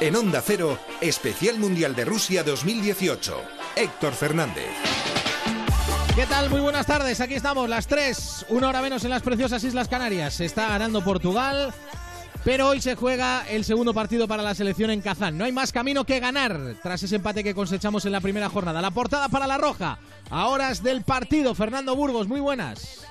En Onda Cero, Especial Mundial de Rusia 2018. Héctor Fernández. ¿Qué tal? Muy buenas tardes. Aquí estamos, las 3, una hora menos en las preciosas Islas Canarias. Se está ganando Portugal, pero hoy se juega el segundo partido para la selección en Kazán. No hay más camino que ganar tras ese empate que cosechamos en la primera jornada. La portada para la roja. A horas del partido, Fernando Burgos, muy buenas.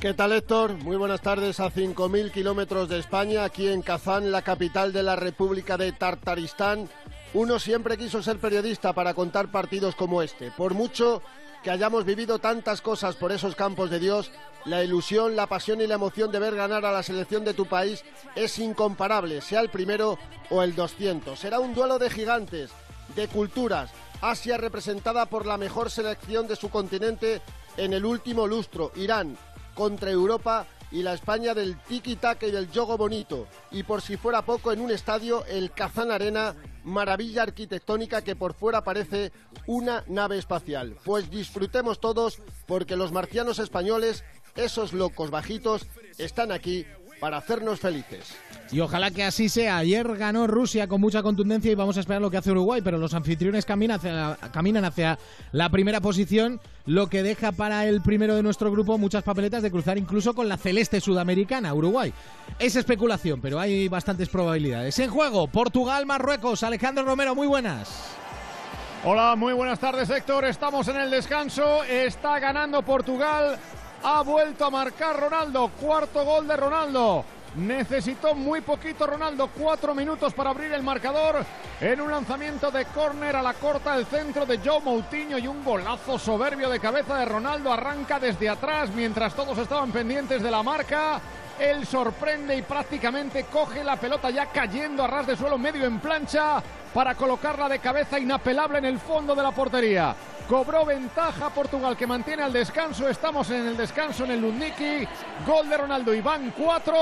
¿Qué tal Héctor? Muy buenas tardes a 5.000 kilómetros de España, aquí en Kazán, la capital de la República de Tartaristán. Uno siempre quiso ser periodista para contar partidos como este. Por mucho que hayamos vivido tantas cosas por esos campos de Dios, la ilusión, la pasión y la emoción de ver ganar a la selección de tu país es incomparable, sea el primero o el 200. Será un duelo de gigantes, de culturas. Asia representada por la mejor selección de su continente en el último lustro, Irán, contra Europa y la España del tiki-taka y del yogo bonito. Y por si fuera poco, en un estadio, el Kazán Arena, maravilla arquitectónica que por fuera parece una nave espacial. Pues disfrutemos todos porque los marcianos españoles, esos locos bajitos, están aquí para hacernos felices. Y ojalá que así sea. Ayer ganó Rusia con mucha contundencia y vamos a esperar lo que hace Uruguay, pero los anfitriones caminan hacia, caminan hacia la primera posición, lo que deja para el primero de nuestro grupo muchas papeletas de cruzar incluso con la celeste sudamericana, Uruguay. Es especulación, pero hay bastantes probabilidades. En juego, Portugal, Marruecos. Alejandro Romero, muy buenas. Hola, muy buenas tardes Héctor. Estamos en el descanso. Está ganando Portugal. Ha vuelto a marcar Ronaldo. Cuarto gol de Ronaldo. Necesitó muy poquito Ronaldo, cuatro minutos para abrir el marcador en un lanzamiento de córner a la corta del centro de Joe Moutinho y un golazo soberbio de cabeza de Ronaldo arranca desde atrás mientras todos estaban pendientes de la marca. Él sorprende y prácticamente coge la pelota ya cayendo a ras de suelo medio en plancha para colocarla de cabeza inapelable en el fondo de la portería. Cobró ventaja Portugal que mantiene al descanso. Estamos en el descanso en el Lundiki. Gol de Ronaldo Iván 4.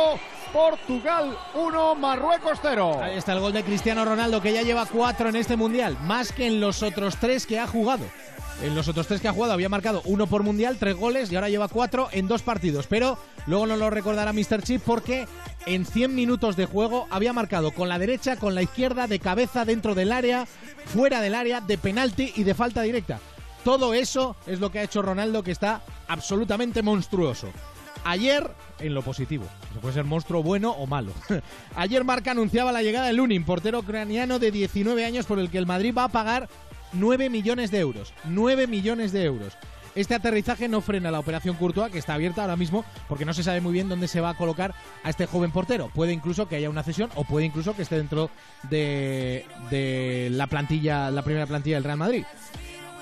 Portugal 1, Marruecos 0. Ahí está el gol de Cristiano Ronaldo que ya lleva 4 en este mundial, más que en los otros 3 que ha jugado. En los otros tres que ha jugado había marcado uno por mundial, tres goles y ahora lleva cuatro en dos partidos. Pero luego no lo recordará Mr. Chip porque en 100 minutos de juego había marcado con la derecha, con la izquierda, de cabeza dentro del área, fuera del área, de penalti y de falta directa. Todo eso es lo que ha hecho Ronaldo que está absolutamente monstruoso. Ayer, en lo positivo, se puede ser monstruo bueno o malo. Ayer Marca anunciaba la llegada de Lunin, portero ucraniano de 19 años por el que el Madrid va a pagar 9 millones de euros. 9 millones de euros. Este aterrizaje no frena la operación Courtois, que está abierta ahora mismo, porque no se sabe muy bien dónde se va a colocar a este joven portero. Puede incluso que haya una cesión o puede incluso que esté dentro de, de la plantilla, la primera plantilla del Real Madrid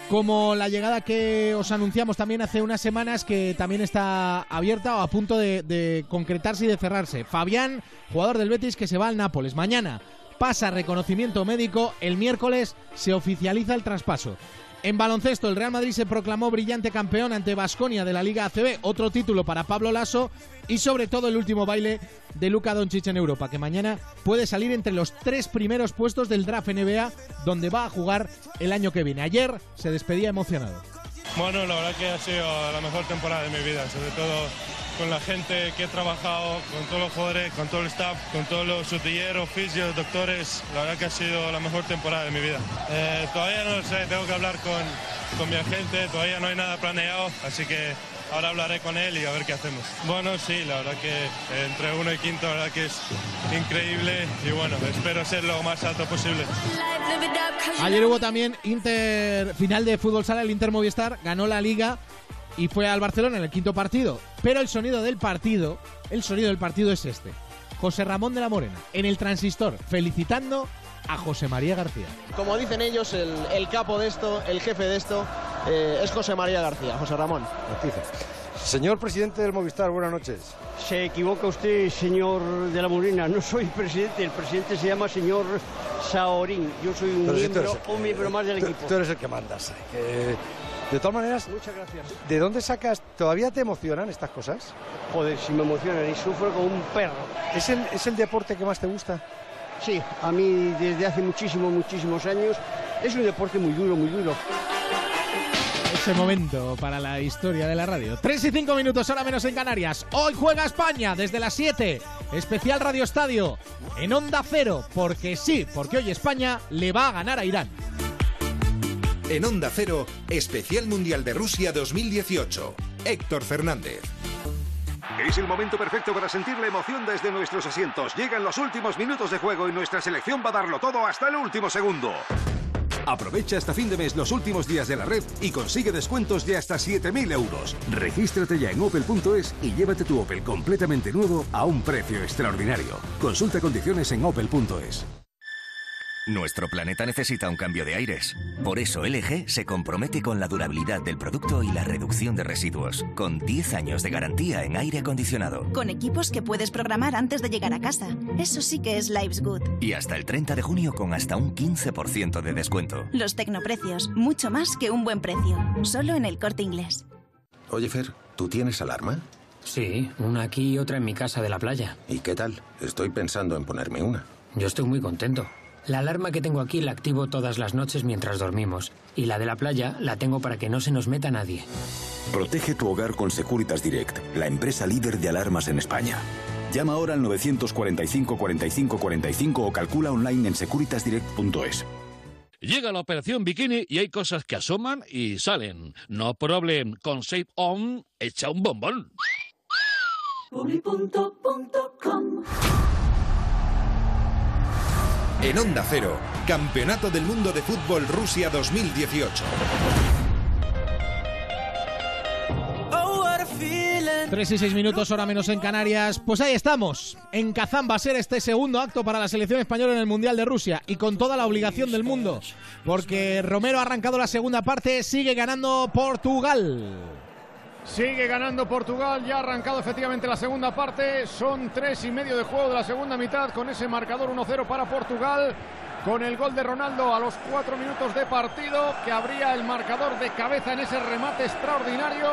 como la llegada que os anunciamos también hace unas semanas que también está abierta o a punto de, concretarse y de cerrarse. Fabián, jugador del Betis que se va al Nápoles. Mañana pasa reconocimiento médico, el miércoles se oficializa el traspaso. En baloncesto, el Real Madrid se proclamó brillante campeón ante Basconia de la Liga ACB, otro título para Pablo Lasso y sobre todo el último baile de Luka Doncic en Europa, que mañana puede salir entre los tres primeros puestos del draft NBA, donde va a jugar el año que viene. Ayer se despedía emocionado. Bueno, la verdad que ha sido la mejor temporada de mi vida, sobre todo con la gente que he trabajado, con todos los jugadores, con todo el staff, con todos los sutilleros, fisios, doctores. La verdad que ha sido la mejor temporada de mi vida. Eh, todavía no sé, tengo que hablar con, con mi agente, todavía no hay nada planeado, así que ahora hablaré con él y a ver qué hacemos. Bueno, sí, la verdad que entre uno y quinto, la verdad que es increíble y bueno, espero ser lo más alto posible. Ayer hubo también Inter final de fútbol sala, el Inter Movistar ganó la liga y fue al Barcelona en el quinto partido. Pero el sonido del partido, el sonido del partido es este. José Ramón de la Morena, en el transistor, felicitando a José María García. Como dicen ellos, el, capo de esto, el jefe de esto, eh, es José María García, José Ramón. Señor presidente del Movistar, buenas noches. Se equivoca usted, señor de la Morena. No soy presidente, el presidente se llama señor Saorín. Yo soy un, miembro, un miembro más del equipo. Tú eres el que mandas. De todas maneras, muchas gracias. ¿De dónde sacas? ¿Todavía te emocionan estas cosas? Joder, si me emocionan y sufro como un perro. ¿Es el, ¿Es el deporte que más te gusta? Sí, a mí desde hace muchísimos, muchísimos años es un deporte muy duro, muy duro. Ese momento para la historia de la radio. 3 y 5 minutos, ahora menos en Canarias. Hoy juega España desde las 7 especial Radio Estadio en Onda Cero, porque sí, porque hoy España le va a ganar a Irán. En Onda Cero, especial Mundial de Rusia 2018. Héctor Fernández. Es el momento perfecto para sentir la emoción desde nuestros asientos. Llegan los últimos minutos de juego y nuestra selección va a darlo todo hasta el último segundo. Aprovecha hasta fin de mes los últimos días de la red y consigue descuentos de hasta 7.000 euros. Regístrate ya en opel.es y llévate tu Opel completamente nuevo a un precio extraordinario. Consulta condiciones en opel.es. Nuestro planeta necesita un cambio de aires. Por eso LG se compromete con la durabilidad del producto y la reducción de residuos, con 10 años de garantía en aire acondicionado. Con equipos que puedes programar antes de llegar a casa. Eso sí que es Lives Good. Y hasta el 30 de junio con hasta un 15% de descuento. Los tecnoprecios, mucho más que un buen precio. Solo en el corte inglés. Oye, Fer, ¿tú tienes alarma? Sí, una aquí y otra en mi casa de la playa. ¿Y qué tal? Estoy pensando en ponerme una. Yo estoy muy contento. La alarma que tengo aquí la activo todas las noches mientras dormimos. Y la de la playa la tengo para que no se nos meta nadie. Protege tu hogar con Securitas Direct, la empresa líder de alarmas en España. Llama ahora al 945 45 45 o calcula online en securitasdirect.es. Llega la operación bikini y hay cosas que asoman y salen. No problem, con Save On echa un bombón. En Onda Cero, Campeonato del Mundo de Fútbol Rusia 2018. Tres y seis minutos, hora menos en Canarias. Pues ahí estamos. En Kazán va a ser este segundo acto para la selección española en el Mundial de Rusia y con toda la obligación del mundo. Porque Romero ha arrancado la segunda parte, sigue ganando Portugal. Sigue ganando Portugal, ya ha arrancado efectivamente la segunda parte. Son tres y medio de juego de la segunda mitad con ese marcador 1-0 para Portugal. Con el gol de Ronaldo a los cuatro minutos de partido, que abría el marcador de cabeza en ese remate extraordinario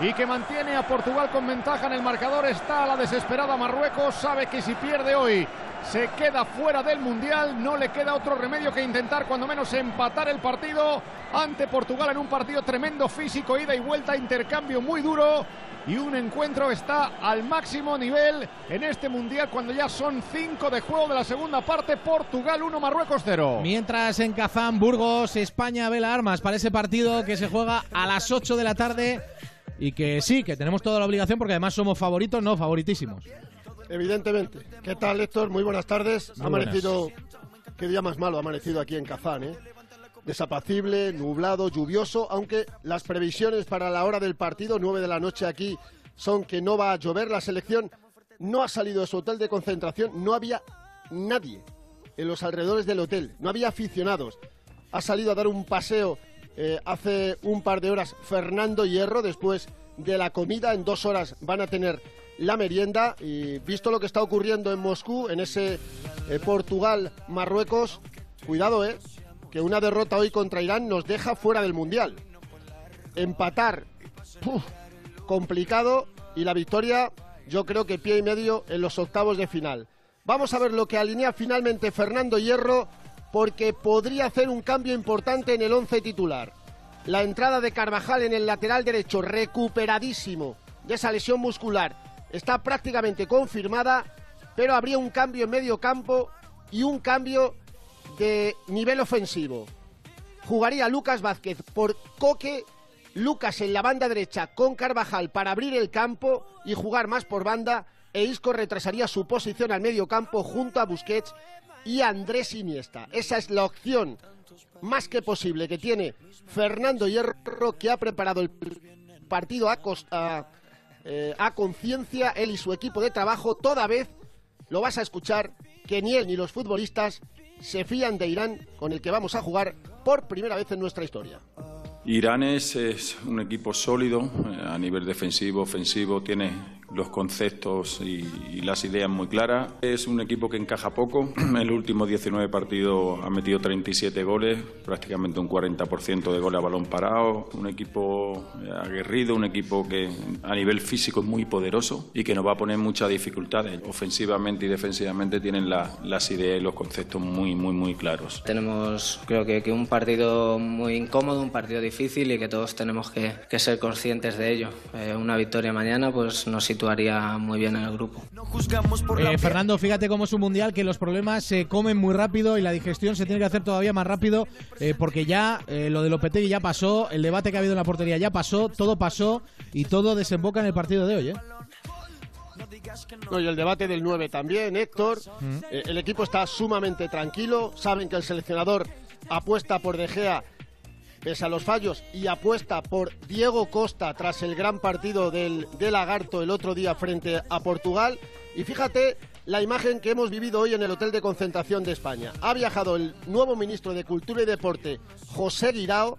y que mantiene a Portugal con ventaja en el marcador. Está la desesperada Marruecos, sabe que si pierde hoy se queda fuera del Mundial. No le queda otro remedio que intentar cuando menos empatar el partido ante Portugal en un partido tremendo físico, ida y vuelta, intercambio muy duro. Y un encuentro está al máximo nivel en este Mundial cuando ya son cinco de juego de la segunda parte. Portugal 1, Marruecos 0. Mientras en Kazán, Burgos, España ve las armas para ese partido que se juega a las 8 de la tarde. Y que sí, que tenemos toda la obligación porque además somos favoritos, no favoritísimos. Evidentemente. ¿Qué tal, Héctor? Muy buenas tardes. Muy ha amanecido. Qué día más malo ha amanecido aquí en Kazán, ¿eh? Desapacible, nublado, lluvioso, aunque las previsiones para la hora del partido, 9 de la noche aquí, son que no va a llover. La selección no ha salido de su hotel de concentración, no había nadie en los alrededores del hotel, no había aficionados. Ha salido a dar un paseo eh, hace un par de horas Fernando Hierro, después de la comida, en dos horas van a tener la merienda y visto lo que está ocurriendo en Moscú, en ese eh, Portugal-Marruecos, cuidado, eh, que una derrota hoy contra Irán nos deja fuera del Mundial. Empatar, complicado y la victoria yo creo que pie y medio en los octavos de final. Vamos a ver lo que alinea finalmente Fernando Hierro porque podría hacer un cambio importante en el once titular. La entrada de Carvajal en el lateral derecho, recuperadísimo de esa lesión muscular, está prácticamente confirmada, pero habría un cambio en medio campo y un cambio de nivel ofensivo. Jugaría Lucas Vázquez por Coque, Lucas en la banda derecha con Carvajal para abrir el campo y jugar más por banda, e Isco retrasaría su posición al medio campo junto a Busquets y Andrés Iniesta. Esa es la opción más que posible que tiene Fernando Hierro, que ha preparado el partido a, a, eh, a conciencia, él y su equipo de trabajo. Toda vez lo vas a escuchar que ni él ni los futbolistas se fían de Irán, con el que vamos a jugar por primera vez en nuestra historia. Irán es, un equipo sólido eh, a nivel defensivo, ofensivo, tiene los conceptos y, y, las ideas muy claras. Es un equipo que encaja poco. En el último 19 partidos ha metido 37 goles, prácticamente un 40% de goles a balón parado. Un equipo aguerrido, un equipo que a nivel físico es muy poderoso y que nos va a poner muchas dificultades. Ofensivamente y defensivamente tienen la, las ideas y los conceptos muy, muy, muy claros. Tenemos, creo que, que un partido muy incómodo, un partido difícil y que todos tenemos que, que ser conscientes de ello. Eh, una victoria mañana pues nos sitúa situaría muy bien en el grupo. Eh, Fernando, fíjate cómo es un mundial que los problemas se comen muy rápido y la digestión se tiene que hacer todavía más rápido eh, porque ya eh, lo de Lopetegui ya pasó, el debate que ha habido en la portería ya pasó, todo pasó y todo desemboca en el partido de hoy. ¿eh? No, y el debate del 9 también, Héctor. Eh, el equipo está sumamente tranquilo. Saben que el seleccionador apuesta por De Gea pese a los fallos y apuesta por Diego Costa tras el gran partido del, de Lagarto el otro día frente a Portugal. Y fíjate la imagen que hemos vivido hoy en el Hotel de Concentración de España. Ha viajado el nuevo ministro de Cultura y Deporte, José Guirao,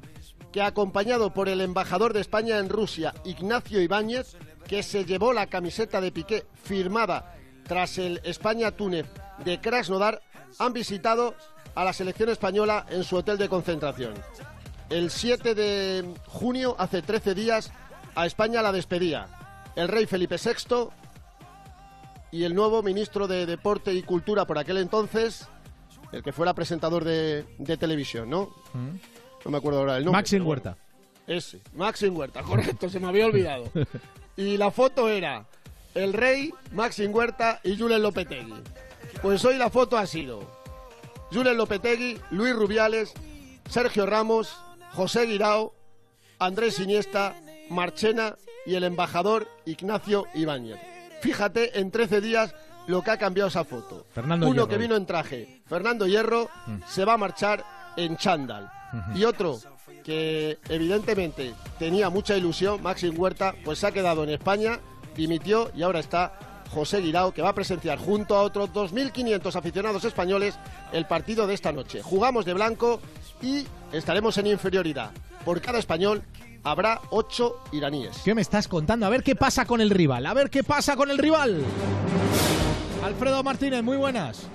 que acompañado por el embajador de España en Rusia, Ignacio Ibáñez, que se llevó la camiseta de Piqué firmada tras el España-Túnez de Krasnodar, han visitado a la selección española en su hotel de concentración. El 7 de junio, hace 13 días, a España la despedía el rey Felipe VI y el nuevo ministro de Deporte y Cultura por aquel entonces, el que fuera presentador de, de televisión, ¿no? No me acuerdo ahora el nombre. Maxim Huerta. Ese, Maxim Huerta, correcto, se me había olvidado. y la foto era el rey, Maxim Huerta y Julen Lopetegui. Pues hoy la foto ha sido Julen Lopetegui, Luis Rubiales, Sergio Ramos, José Guirao, Andrés Iniesta, Marchena y el embajador Ignacio Ibáñez. Fíjate en 13 días lo que ha cambiado esa foto. Fernando Uno Hierro. que vino en traje, Fernando Hierro, Mm. se va a marchar en chándal. Y otro que evidentemente tenía mucha ilusión, Maxim Huerta, pues se ha quedado en España, dimitió y ahora está José Guirao, que va a presenciar junto a otros 2.500 aficionados españoles el partido de esta noche. Jugamos de blanco y estaremos en inferioridad. Por cada español habrá 8 iraníes. ¿Qué me estás contando? A ver qué pasa con el rival. A ver qué pasa con el rival. Alfredo Martínez, muy buenas.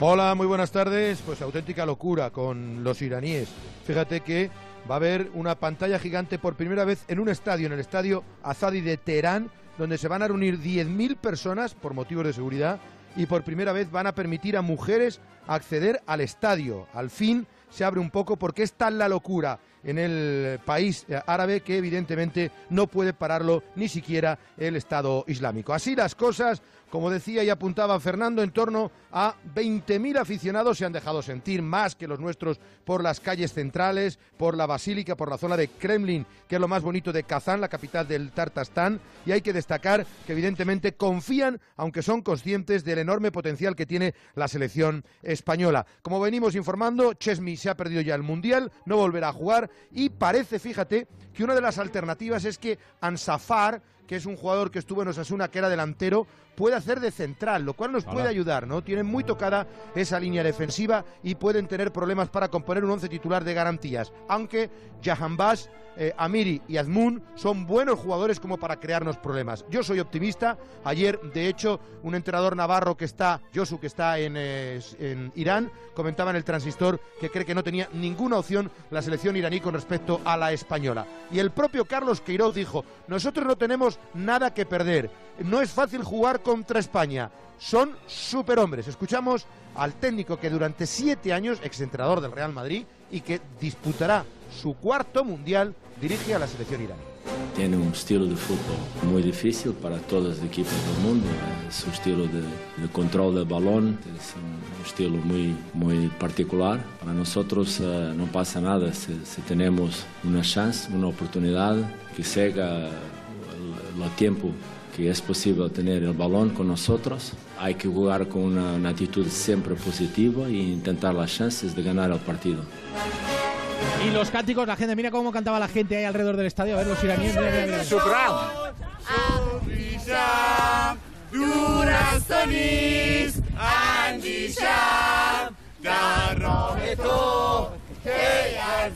Hola, muy buenas tardes. Pues auténtica locura con los iraníes. Fíjate que va a haber una pantalla gigante por primera vez en un estadio, en el estadio Azadi de Teherán, donde se van a reunir 10.000 personas por motivos de seguridad y por primera vez van a permitir a mujeres acceder al estadio. Al fin se abre un poco porque es tal la locura en el país eh, árabe que evidentemente no puede pararlo ni siquiera el Estado Islámico. Así las cosas, como decía y apuntaba Fernando, en torno a 20.000 aficionados se han dejado sentir más que los nuestros por las calles centrales, por la basílica, por la zona de Kremlin, que es lo más bonito de Kazán, la capital del Tartastán, y hay que destacar que evidentemente confían, aunque son conscientes del enorme potencial que tiene la selección española. Como venimos informando, Chesney se ha perdido ya el Mundial, no volverá a jugar y parece, fíjate, que una de las alternativas es que Ansafar, que es un jugador que estuvo en Osasuna, que era delantero, puede hacer de central, lo cual nos Hola. puede ayudar, ¿no? Tienen muy tocada esa línea defensiva y pueden tener problemas para componer un once titular de garantías. Aunque Jahanbash, eh, Amiri y Azmoun son buenos jugadores como para crearnos problemas. Yo soy optimista. Ayer, de hecho, un entrenador navarro que está, Josu, que está en, eh, en Irán, comentaba en el transistor que cree que no tenía ninguna opción la selección iraní con respecto a la española. Y el propio Carlos Queiroz dijo, nosotros no tenemos nada que perder. No es fácil jugar contra España. Son superhombres. Escuchamos al técnico que durante siete años, exentrenador del Real Madrid, y que disputará su cuarto mundial, dirige a la selección iraní. Tiene un estilo de fútbol muy difícil para todos los equipos del mundo. Es un estilo de, de control del balón, es un estilo muy, muy particular. Para nosotros eh, no pasa nada si, si tenemos una chance, una oportunidad que siga el, tiempo que es posible tener el balón con nosotros. Hay que jugar con una, una actitud siempre positiva e intentar las chances de ganar el partido. Y los cánticos, la gente, mira cómo cantaba la gente ahí alrededor del estadio. A ver, los iraníes. Mira, mira, mira.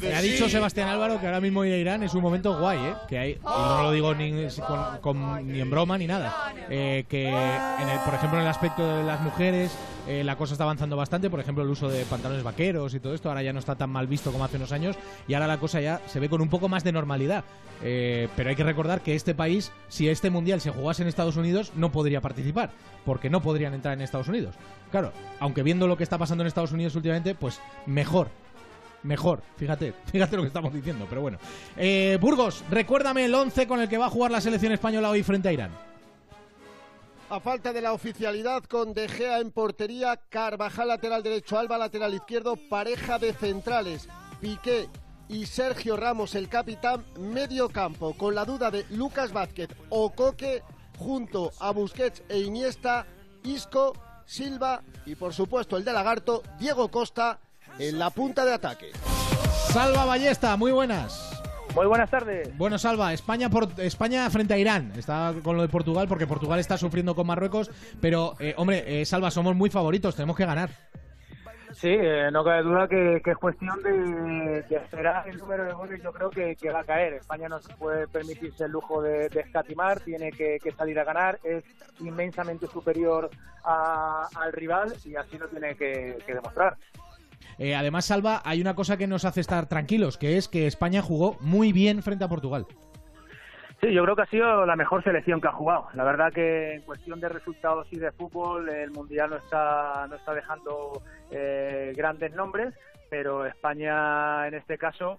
Me ha dicho Sebastián Álvaro que ahora mismo ir a Irán es un momento guay, ¿eh? Que hay, y no lo digo ni, con- ni en broma ni nada. eh, que, en el- por ejemplo, en el aspecto de las mujeres, eh, la cosa está avanzando bastante. Por ejemplo, el uso de pantalones vaqueros y todo esto ahora ya no está tan mal visto como hace unos años. Y ahora la cosa ya se ve con un poco más de normalidad. Eh, pero hay que recordar que este país, si este mundial se jugase en Estados Unidos, no podría participar. Porque no podrían entrar en Estados Unidos. Claro, aunque viendo lo que está pasando en Estados Unidos últimamente, pues mejor mejor. Fíjate, fíjate lo que estamos diciendo, pero bueno. Eh, Burgos, recuérdame el 11 con el que va a jugar la selección española hoy frente a Irán. A falta de la oficialidad con De Gea en portería, Carvajal lateral derecho, Alba lateral izquierdo, pareja de centrales, Piqué y Sergio Ramos el capitán, medio campo, con la duda de Lucas Vázquez o Coque, junto a Busquets e Iniesta, Isco, Silva y por supuesto el de Lagarto, Diego Costa, en la punta de ataque. Salva Ballesta, muy buenas. Muy buenas tardes. Bueno, Salva, España por España frente a Irán. Está con lo de Portugal porque Portugal está sufriendo con Marruecos, pero eh, hombre, eh, Salva, somos muy favoritos, tenemos que ganar. Sí, eh, no cabe duda que, es cuestión de, esperar el número de goles. Yo creo que, va a caer. España no se puede permitirse el lujo de, escatimar, tiene que, salir a ganar. Es inmensamente superior al rival y así lo tiene que demostrar. Eh, además, Salva, hay una cosa que nos hace estar tranquilos, que es que España jugó muy bien frente a Portugal. Sí, yo creo que ha sido la mejor selección que ha jugado. La verdad que en cuestión de resultados y de fútbol, el Mundial no está, no está dejando eh, grandes nombres, pero España en este caso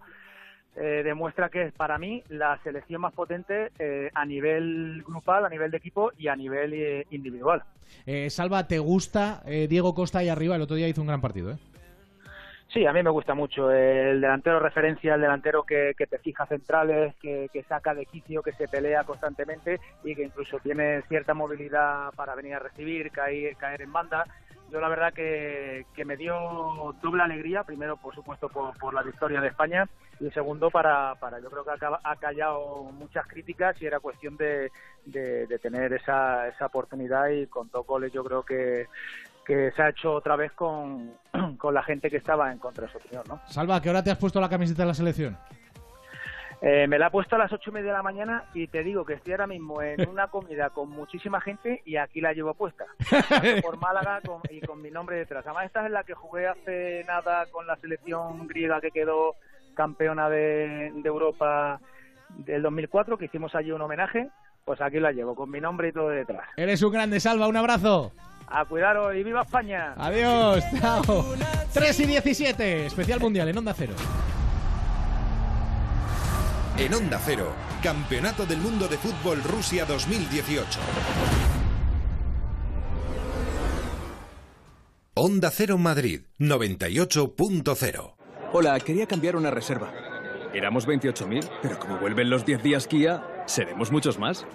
eh, demuestra que es para mí la selección más potente a nivel grupal, a nivel de equipo y a nivel individual. Salva, ¿te gusta Diego Costa ahí arriba? El otro día hizo un gran partido, ¿eh? Sí, a mí me gusta mucho el delantero referencia, el delantero que, te fija centrales, que, saca de quicio, que se pelea constantemente y que incluso tiene cierta movilidad para venir a recibir, caer, caer en banda. Yo la verdad que, me dio doble alegría, primero por supuesto por, la victoria de España y segundo para, para yo creo que ha, callado muchas críticas y era cuestión de, de, tener esa, esa oportunidad y con dos goles yo creo que que se ha hecho otra vez con, la gente que estaba en contra de su opinión, ¿no? Salva, ¿a qué hora te has puesto la camiseta de la selección? Eh, me la he puesto a las ocho y media de la mañana y te digo que estoy ahora mismo en una comida con muchísima gente y aquí la llevo puesta. Por Málaga y con mi nombre detrás. Además, esta es la que jugué hace nada con la selección griega que quedó campeona de, de Europa del 2004, que hicimos allí un homenaje. Pues aquí la llevo, con mi nombre y todo detrás. Eres un grande, Salva, un abrazo. A cuidaros y viva España. Adiós, chao. 3 y 17, especial mundial en Onda Cero. En Onda Cero, Campeonato del Mundo de Fútbol Rusia 2018. Onda Cero Madrid, 98.0. Hola, quería cambiar una reserva. Éramos 28.000, pero como vuelven los 10 días Kia, seremos muchos más.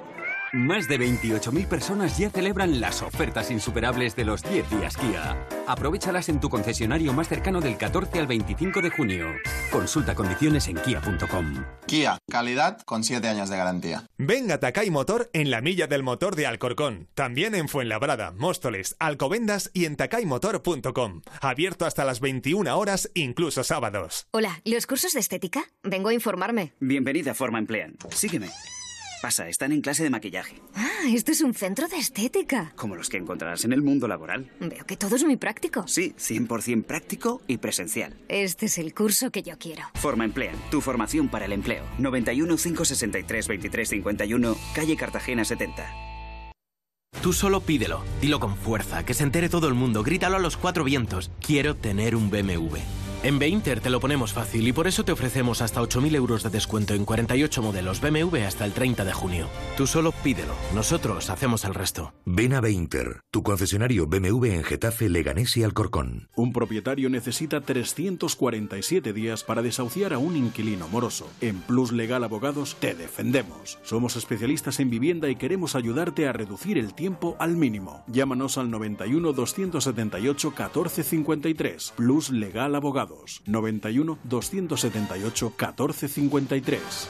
Más de 28.000 personas ya celebran las ofertas insuperables de los 10 días Kia. Aprovechalas en tu concesionario más cercano del 14 al 25 de junio. Consulta condiciones en kia.com. Kia, calidad con 7 años de garantía. Venga a Takay Motor en la milla del motor de Alcorcón. También en Fuenlabrada, Móstoles, Alcobendas y en takaymotor.com. Abierto hasta las 21 horas, incluso sábados. Hola, ¿los cursos de estética? Vengo a informarme. Bienvenida a Forma Emplean. Sígueme. Pasa, están en clase de maquillaje. Ah, esto es un centro de estética. Como los que encontrarás en el mundo laboral. Veo que todo es muy práctico. Sí, 100% práctico y presencial. Este es el curso que yo quiero. Forma Emplean, tu formación para el empleo. 91 563 23 51, calle Cartagena 70. Tú solo pídelo, dilo con fuerza, que se entere todo el mundo, grítalo a los cuatro vientos. Quiero tener un BMW. En Beinter te lo ponemos fácil y por eso te ofrecemos hasta 8.000 euros de descuento en 48 modelos BMW hasta el 30 de junio. Tú solo pídelo, nosotros hacemos el resto. Ven a Beinter, tu concesionario BMW en Getafe, Leganés y Alcorcón. Un propietario necesita 347 días para desahuciar a un inquilino moroso. En Plus Legal Abogados te defendemos. Somos especialistas en vivienda y queremos ayudarte a reducir el tiempo al mínimo. Llámanos al 91 278 1453. Plus Legal Abogados. 91 278 1453.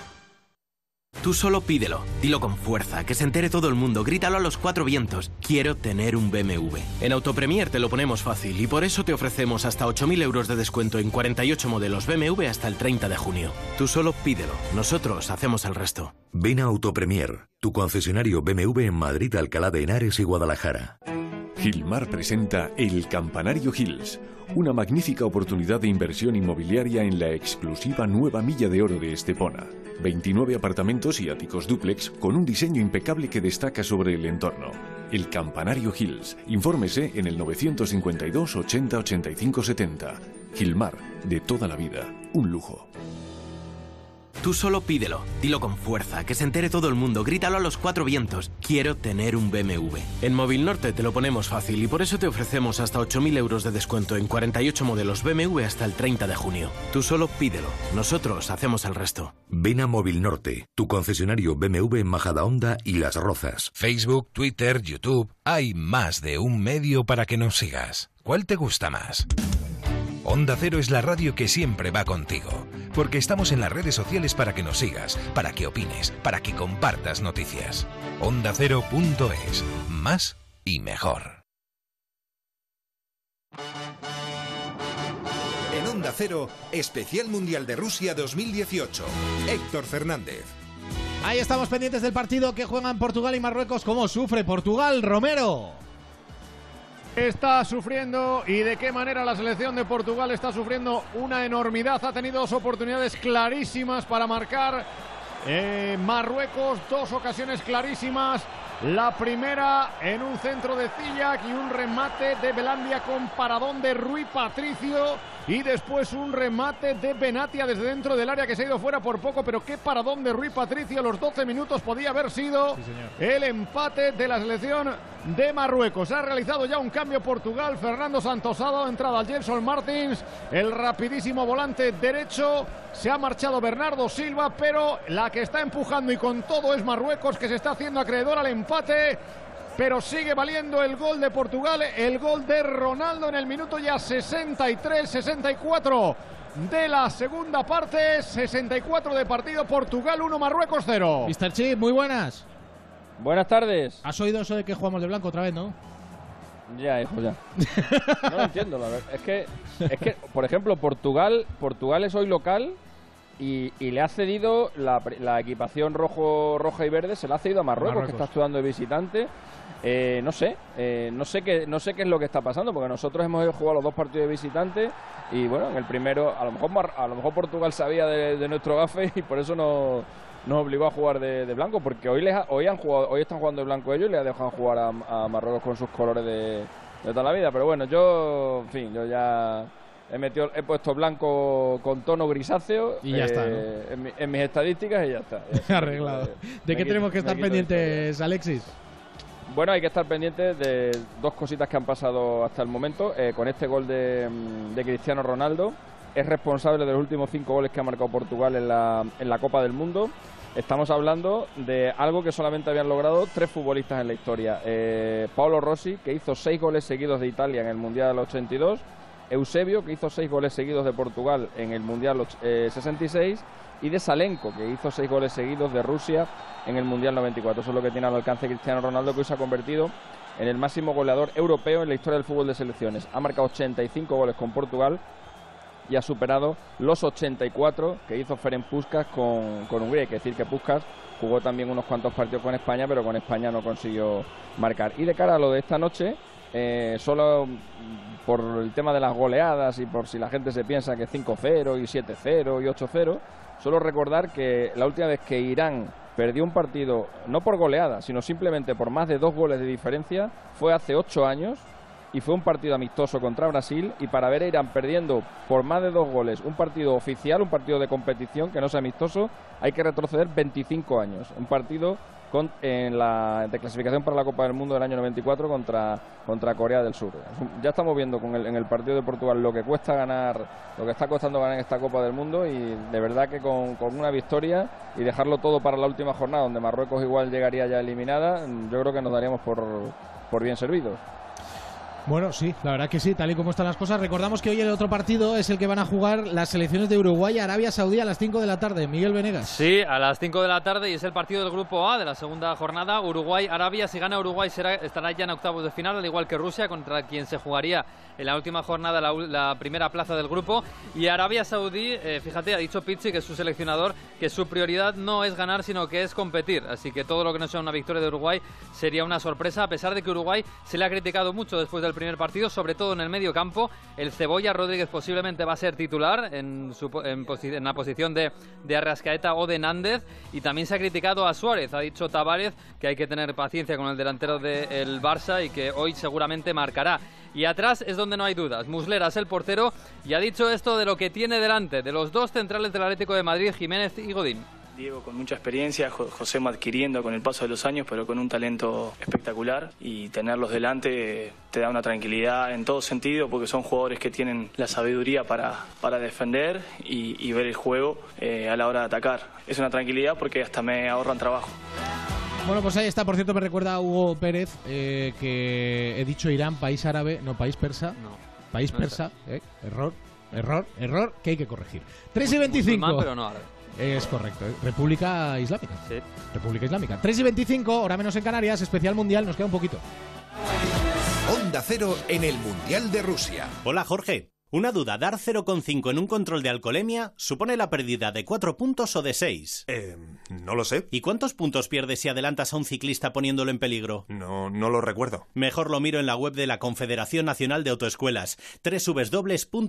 Tú solo pídelo, dilo con fuerza, que se entere todo el mundo, grítalo a los cuatro vientos. Quiero tener un BMW. En Autopremier te lo ponemos fácil y por eso te ofrecemos hasta 8.000 euros de descuento en 48 modelos BMW hasta el 30 de junio. Tú solo pídelo, nosotros hacemos el resto. Ven a Autopremier, tu concesionario BMW en Madrid, Alcalá de Henares y Guadalajara. Gilmar presenta El Campanario Hills, una magnífica oportunidad de inversión inmobiliaria en la exclusiva nueva milla de oro de Estepona. 29 apartamentos y áticos dúplex con un diseño impecable que destaca sobre el entorno. El Campanario Hills. Infórmese en el 952 80 85 70. Gilmar, de toda la vida, un lujo. Tú solo pídelo, dilo con fuerza, que se entere todo el mundo, grítalo a los cuatro vientos. Quiero tener un BMW. En Móvil Norte te lo ponemos fácil y por eso te ofrecemos hasta 8.000 euros de descuento en 48 modelos BMW hasta el 30 de junio. Tú solo pídelo, nosotros hacemos el resto. Ven a Móvil Norte, tu concesionario BMW en Majadahonda y Las Rozas. Facebook, Twitter, YouTube, hay más de un medio para que nos sigas. ¿Cuál te gusta más? Onda Cero es la radio que siempre va contigo, porque estamos en las redes sociales para que nos sigas, para que opines, para que compartas noticias. OndaCero.es, más y mejor. En Onda Cero, Especial Mundial de Rusia 2018. Héctor Fernández. Ahí estamos pendientes del partido que juegan Portugal y Marruecos. ¿Cómo sufre Portugal, Romero? Está sufriendo y de qué manera la selección de Portugal está sufriendo una enormidad. Ha tenido dos oportunidades clarísimas para marcar. Eh, Marruecos, dos ocasiones clarísimas. La primera en un centro de Zillac y un remate de Belandia con paradón de Rui Patricio. Y después un remate de Benatia desde dentro del área que se ha ido fuera por poco. Pero qué paradón de Rui Patricio. Los 12 minutos podía haber sido el empate de la selección de Marruecos. Ha realizado ya un cambio Portugal. Fernando Santosado, entrada al Gelson Martins. El rapidísimo volante derecho. Se ha marchado Bernardo Silva, pero la que está empujando y con todo es Marruecos, que se está haciendo acreedor al empate. Pero sigue valiendo el gol de Portugal, el gol de Ronaldo en el minuto ya 63-64 de la segunda parte, 64 de partido, Portugal 1, Marruecos 0. Mr. Chip, muy buenas. Buenas tardes. ¿Has oído eso de que jugamos de blanco otra vez, no? Ya, hijo, ya. No lo entiendo, la verdad. Es que, es que, por ejemplo, Portugal, Portugal es hoy local y, le ha cedido la, equipación rojo, roja y verde, se la ha cedido a Marruecos, que está actuando de visitante. Eh, no sé, eh, no sé qué, no sé qué es lo que está pasando, porque nosotros hemos jugado los dos partidos de visitante y bueno, en el primero, a lo mejor, a lo mejor Portugal sabía de, nuestro gafe y por eso nos, nos obligó a jugar de, blanco, porque hoy les hoy han jugado, hoy están jugando de blanco ellos y les ha dejado jugar a, Marruecos con sus colores de, de toda la vida. Pero bueno, yo, en fin, yo ya he metido, he puesto blanco con tono grisáceo y ya está, eh, en, mis estadísticas y ya está. Arreglado. ¿De qué tenemos que estar pendientes, Alexis? Bueno, hay que estar pendientes de dos cositas que han pasado hasta el momento. Eh, con este gol de, de, Cristiano Ronaldo, es responsable de los últimos cinco goles que ha marcado Portugal en la, en la Copa del Mundo. Estamos hablando de algo que solamente habían logrado tres futbolistas en la historia. Eh, Paolo Rossi, que hizo seis goles seguidos de Italia en el Mundial del 82. Eusebio, que hizo seis goles seguidos de Portugal en el Mundial 66. Eh, y de Salenko, que hizo seis goles seguidos de Rusia en el Mundial 94. Eso es lo que tiene al alcance Cristiano Ronaldo, que hoy se ha convertido en el máximo goleador europeo en la historia del fútbol de selecciones. Ha marcado 85 goles con Portugal y ha superado los 84 que hizo Ferenc Puskas con, con Hungría. Hay que decir que Puskas jugó también unos cuantos partidos con España, pero con España no consiguió marcar. Y de cara a lo de esta noche, eh, solo por el tema de las goleadas y por si la gente se piensa que 5-0 y 7-0 y 8-0, solo recordar que la última vez que Irán perdió un partido, no por goleada, sino simplemente por más de dos goles de diferencia, fue hace ocho años y fue un partido amistoso contra Brasil y para ver a Irán perdiendo por más de dos goles un partido oficial, un partido de competición que no sea amistoso, hay que retroceder 25 años. Un partido en la de clasificación para la Copa del Mundo del año 94 contra, contra Corea del Sur. Ya estamos viendo con el, en el partido de Portugal lo que cuesta ganar, lo que está costando ganar esta Copa del Mundo y de verdad que con, con una victoria y dejarlo todo para la última jornada donde Marruecos igual llegaría ya eliminada, yo creo que nos daríamos por, por bien servidos. Bueno, sí, la verdad que sí, tal y como están las cosas. Recordamos que hoy el otro partido es el que van a jugar las selecciones de Uruguay y Arabia Saudí a las 5 de la tarde. Miguel Venegas. Sí, a las 5 de la tarde y es el partido del grupo A de la segunda jornada. Uruguay-Arabia. Si gana Uruguay será, estará ya en octavos de final, al igual que Rusia, contra quien se jugaría en la última jornada la, primera plaza del grupo. Y Arabia Saudí, eh, fíjate, ha dicho Pizzi, que es su seleccionador, que su prioridad no es ganar, sino que es competir. Así que todo lo que no sea una victoria de Uruguay sería una sorpresa, a pesar de que Uruguay se le ha criticado mucho después del primer partido, sobre todo en el medio campo. El Cebolla Rodríguez posiblemente va a ser titular en, la posición de, de Arrascaeta o de Nández. Y también se ha criticado a Suárez. Ha dicho Tavares que hay que tener paciencia con el delantero del Barça y que hoy seguramente marcará. Y atrás es donde no hay dudas. Muslera es el portero y ha dicho esto de lo que tiene delante, de los dos centrales del Atlético de Madrid, Jiménez y Godín. Diego con mucha experiencia, José adquiriendo con el paso de los años, pero con un talento espectacular y tenerlos delante te da una tranquilidad en todo sentido porque son jugadores que tienen la sabiduría para, para defender y, ver el juego eh, a la hora de atacar. Es una tranquilidad porque hasta me ahorran trabajo. Bueno, pues ahí está. Por cierto, me recuerda a Hugo Pérez eh, que he dicho Irán, país árabe, no país persa. No. País persa, eh, error, error, error que hay que corregir. 3 y 25. pero no árabe. Es correcto. República Islámica. Sí. República Islámica. 3 y 25, hora menos en Canarias, especial mundial, nos queda un poquito. Onda Cero en el Mundial de Rusia. Hola Jorge. Una duda, dar 0,5 en un control de alcoholemia supone la pérdida de 4 puntos o de 6. Eh, no lo sé. ¿Y cuántos puntos pierdes si adelantas a un ciclista poniéndolo en peligro? No, no lo recuerdo. Mejor lo miro en la web de la Confederación Nacional de Autoescuelas, www.cnae.com.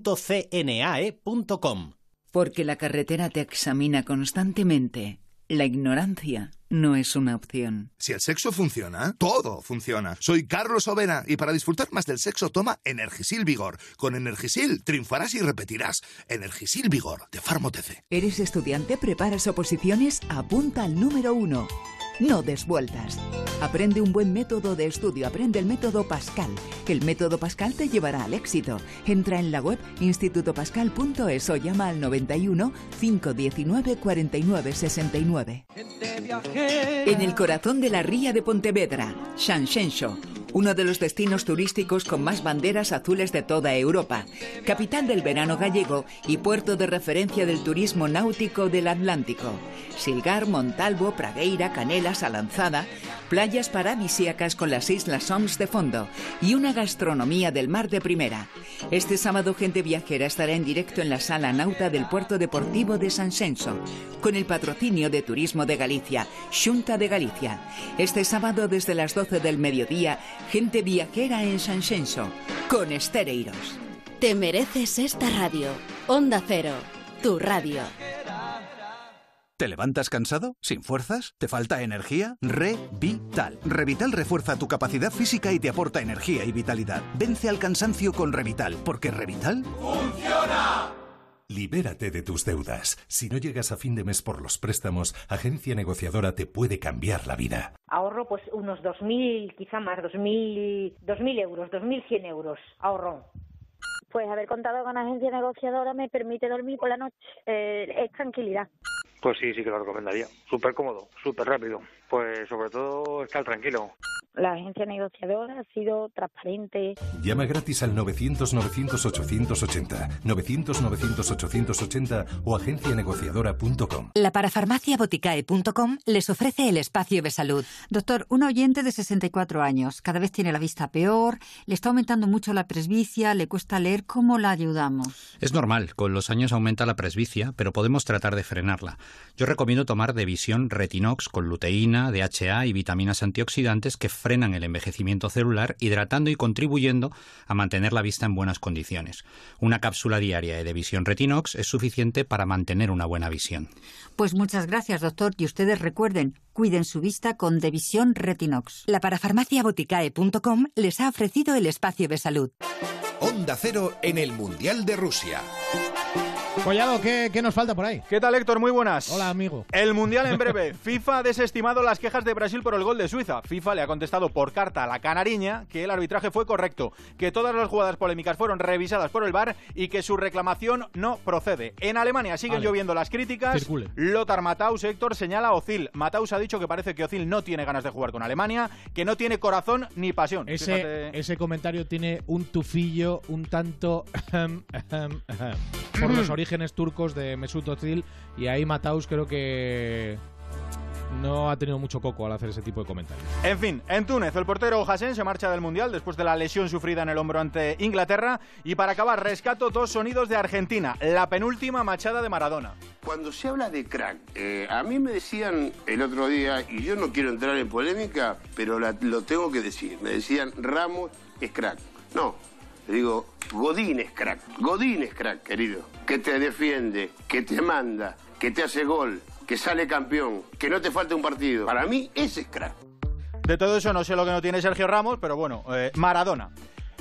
Porque la carretera te examina constantemente. La ignorancia no es una opción. Si el sexo funciona, todo funciona. Soy Carlos Ovena y para disfrutar más del sexo toma Energisil Vigor. Con Energisil triunfarás y repetirás. Energisil Vigor de Farmotece. ¿Eres estudiante? ¿Preparas oposiciones? Apunta al número uno. No des vueltas. Aprende un buen método de estudio, aprende el método Pascal. El método Pascal te llevará al éxito. Entra en la web institutopascal.es o llama al 91 519 49 69. En el corazón de la ría de Pontevedra, Shanshensho uno de los destinos turísticos con más banderas azules de toda Europa, capital del verano gallego y puerto de referencia del turismo náutico del Atlántico. Silgar, Montalvo, Pragueira, Canelas, Alanzada, playas paradisíacas con las islas Soms de fondo y una gastronomía del mar de primera. Este sábado Gente Viajera estará en directo en la sala nauta del puerto deportivo de San Senso, con el patrocinio de Turismo de Galicia, Junta de Galicia. Este sábado desde las 12 del mediodía, Gente Viajera en San Senso, con Estereiros. Te mereces esta radio. Onda Cero, tu radio. ¿Te levantas cansado? ¿Sin fuerzas? ¿Te falta energía? Revital. Revital refuerza tu capacidad física y te aporta energía y vitalidad. Vence al cansancio con Revital, porque Revital ¡Funciona! Libérate de tus deudas. Si no llegas a fin de mes por los préstamos, Agencia Negociadora te puede cambiar la vida. Ahorro pues unos 2.000, quizá más, 2.000, 2.000 euros, 2.100 euros. Ahorro. Pues haber contado con Agencia Negociadora me permite dormir por la noche. Eh, es tranquilidad. Pues sí, sí que lo recomendaría. Súper cómodo, súper rápido. Pues sobre todo estar tranquilo. La agencia negociadora ha sido transparente. Llama gratis al 900-900-880, 900-900-880 o agencianegociadora.com. La parafarmaciaboticae.com les ofrece el espacio de salud. Doctor, un oyente de 64 años, cada vez tiene la vista peor, le está aumentando mucho la presbicia, le cuesta leer, ¿cómo la ayudamos? Es normal, con los años aumenta la presbicia, pero podemos tratar de frenarla. Yo recomiendo tomar de visión Retinox con luteína, DHA y vitaminas antioxidantes que frenan el envejecimiento celular, hidratando y contribuyendo a mantener la vista en buenas condiciones. Una cápsula diaria de Visión Retinox es suficiente para mantener una buena visión. Pues muchas gracias, doctor, y ustedes recuerden, cuiden su vista con Devisión Retinox. La parafarmaciaboticae.com les ha ofrecido el espacio de salud. Onda Cero en el Mundial de Rusia. Collado, ¿qué, ¿qué, nos falta por ahí? ¿Qué tal, Héctor? Muy buenas. Hola, amigo. El Mundial en breve. FIFA ha desestimado las quejas de Brasil por el gol de Suiza. FIFA le ha contestado por carta a la canariña que el arbitraje fue correcto, que todas las jugadas polémicas fueron revisadas por el VAR y que su reclamación no procede. En Alemania siguen lloviendo las críticas. Circule. Lothar Matthaus, Héctor, señala a Ozil. Matthaus ha dicho que parece que Ozil no tiene ganas de jugar con Alemania, que no tiene corazón ni pasión. Ese, ese comentario tiene un tufillo un tanto por los orígenes turcos de Mesut Özil y ahí Mataus creo que no ha tenido mucho coco al hacer ese tipo de comentarios. En fin, en Túnez el portero Hassen se marcha del Mundial después de la lesión sufrida en el hombro ante Inglaterra y para acabar rescato dos sonidos de Argentina, la penúltima machada de Maradona. Cuando se habla de crack, eh, a mí me decían el otro día, y yo no quiero entrar en polémica, pero lo tengo que decir, me decían Ramos es crack. No, le digo, Godín es crack, Godín es crack, querido. Que te defiende, que te manda, que te hace gol, que sale campeón, que no te falte un partido. Para mí, ese es crack. De todo eso no sé lo que no tiene Sergio Ramos, pero bueno, eh, Maradona.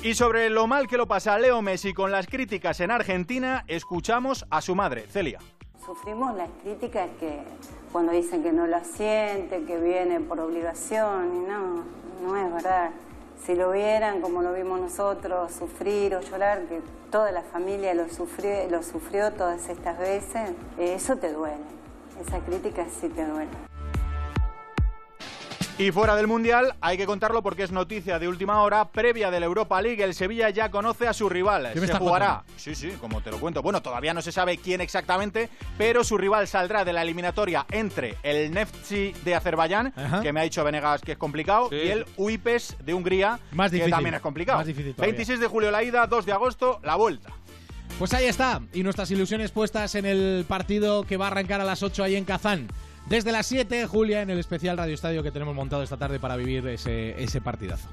Y sobre lo mal que lo pasa Leo Messi con las críticas en Argentina, escuchamos a su madre, Celia. Sufrimos las críticas que cuando dicen que no la siente, que viene por obligación, y no, no es verdad. Si lo vieran como lo vimos nosotros, sufrir o llorar, que toda la familia lo sufrió, lo sufrió todas estas veces, eh, eso te duele. Esa crítica sí te duele. Y fuera del Mundial, hay que contarlo porque es noticia de última hora, previa de la Europa League, el Sevilla ya conoce a su rival. ¿Qué me se jugará. Sí, sí, como te lo cuento. Bueno, todavía no se sabe quién exactamente, pero su rival saldrá de la eliminatoria entre el Neftchi de Azerbaiyán, Ajá. que me ha dicho Venegas que es complicado, y el Uipes de Hungría, Más que también es complicado. más difícil todavía. 26 de julio la ida, 2 de agosto la vuelta. Pues ahí está. Y nuestras ilusiones puestas en el partido que va a arrancar a las 8 ahí en Kazán. Desde las 7, Julia, en el especial Radio Estadio que tenemos montado esta tarde para vivir ese, ese partidazo.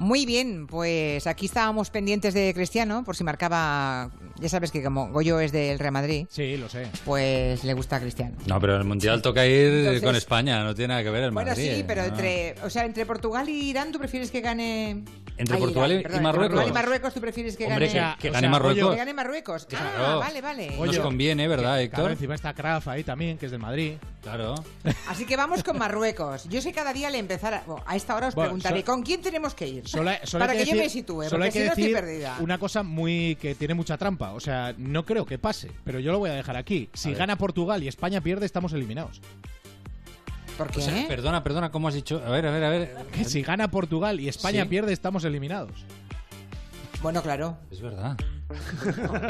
Muy bien, pues aquí estábamos pendientes de Cristiano, por si marcaba. Ya sabes que como Goyo es del Real Madrid. Sí, lo sé. Pues le gusta a Cristiano. No, pero el Mundial toca ir Entonces- con España, no tiene nada que ver el Bueno, Madrid. sí, pero ¿no? entre, o sea, entre Portugal y Irán, ¿tú prefieres que gane? ¿Entre Ay, Portugal y- perdón, y entre Marruecos? Portugal y Marruecos, ¿tú prefieres que Hombre, gane? que- que gane Marruecos. Que gane Marruecos. Ah, Claro. vale, vale. Nos conviene, ¿verdad, Claro, Héctor? encima está Kraft ahí también, que es del Madrid. Claro. Así que vamos con Marruecos. Yo sé cada día le empezar bueno, a esta hora os Bueno, preguntaré so- ¿con quién tenemos que ir? Solo, solo Para que, que yo me sitúe, solo porque hay que si no estoy decir perdida. una cosa muy que tiene mucha trampa. O sea, no creo que pase, pero yo lo voy a dejar aquí. Si gana Portugal y España pierde, estamos eliminados. ¿Por O sea, perdona, perdona, ¿cómo has dicho? A ver, a ver, a ver. Que si gana Portugal y España Sí. pierde, estamos eliminados. Bueno, claro. Es verdad.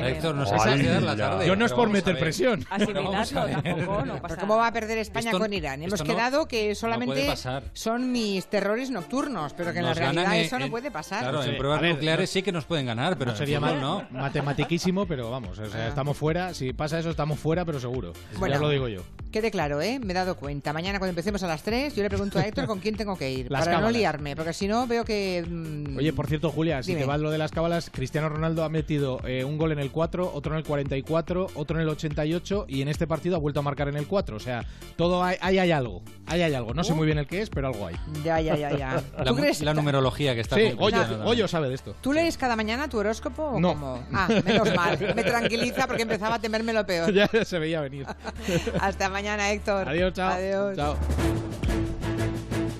Héctor, nos has quedar la tarde. Yo no es por meter presión. Pero vamos a ver. Pero ¿Cómo va a perder España Esto- con Irán? Hemos no- quedado que no solamente son mis terrores nocturnos, pero que en Nos la realidad eso no puede pasar. Claro, Sí, en pruebas nucleares no- sí que nos pueden ganar, pero no sería fútbol ma- no. matematiquísimo, pero vamos, o sea, Ah. estamos fuera. Si pasa eso, estamos fuera, pero seguro. Bueno. ya lo digo yo. Quede claro, ¿eh? Me he dado cuenta. Mañana cuando empecemos a las 3, yo le pregunto a Héctor con quién tengo que ir. Las para no liarme, porque si no veo que... mm, Oye, por cierto, Julia, si Dime. te vas lo de las cábalas, Cristiano Ronaldo ha metido eh, un gol en el 4, otro en el 44, otro en el 88 y en este partido ha vuelto a marcar en el 4. O sea, todo hay, ahí hay algo. Ahí hay algo. No sé Uh. muy bien el que es, pero algo hay. Ya, ya, ya, ya. La, ¿Tú crees- la numerología que está Sí, también. Goyo sabe de esto. ¿Tú lees cada mañana tu horóscopo o No. cómo? Ah, menos mal. Me tranquiliza porque empezaba a temerme lo peor. ya se veía venir. Hasta mañana, Héctor. Adiós, chao. Adiós. Chao.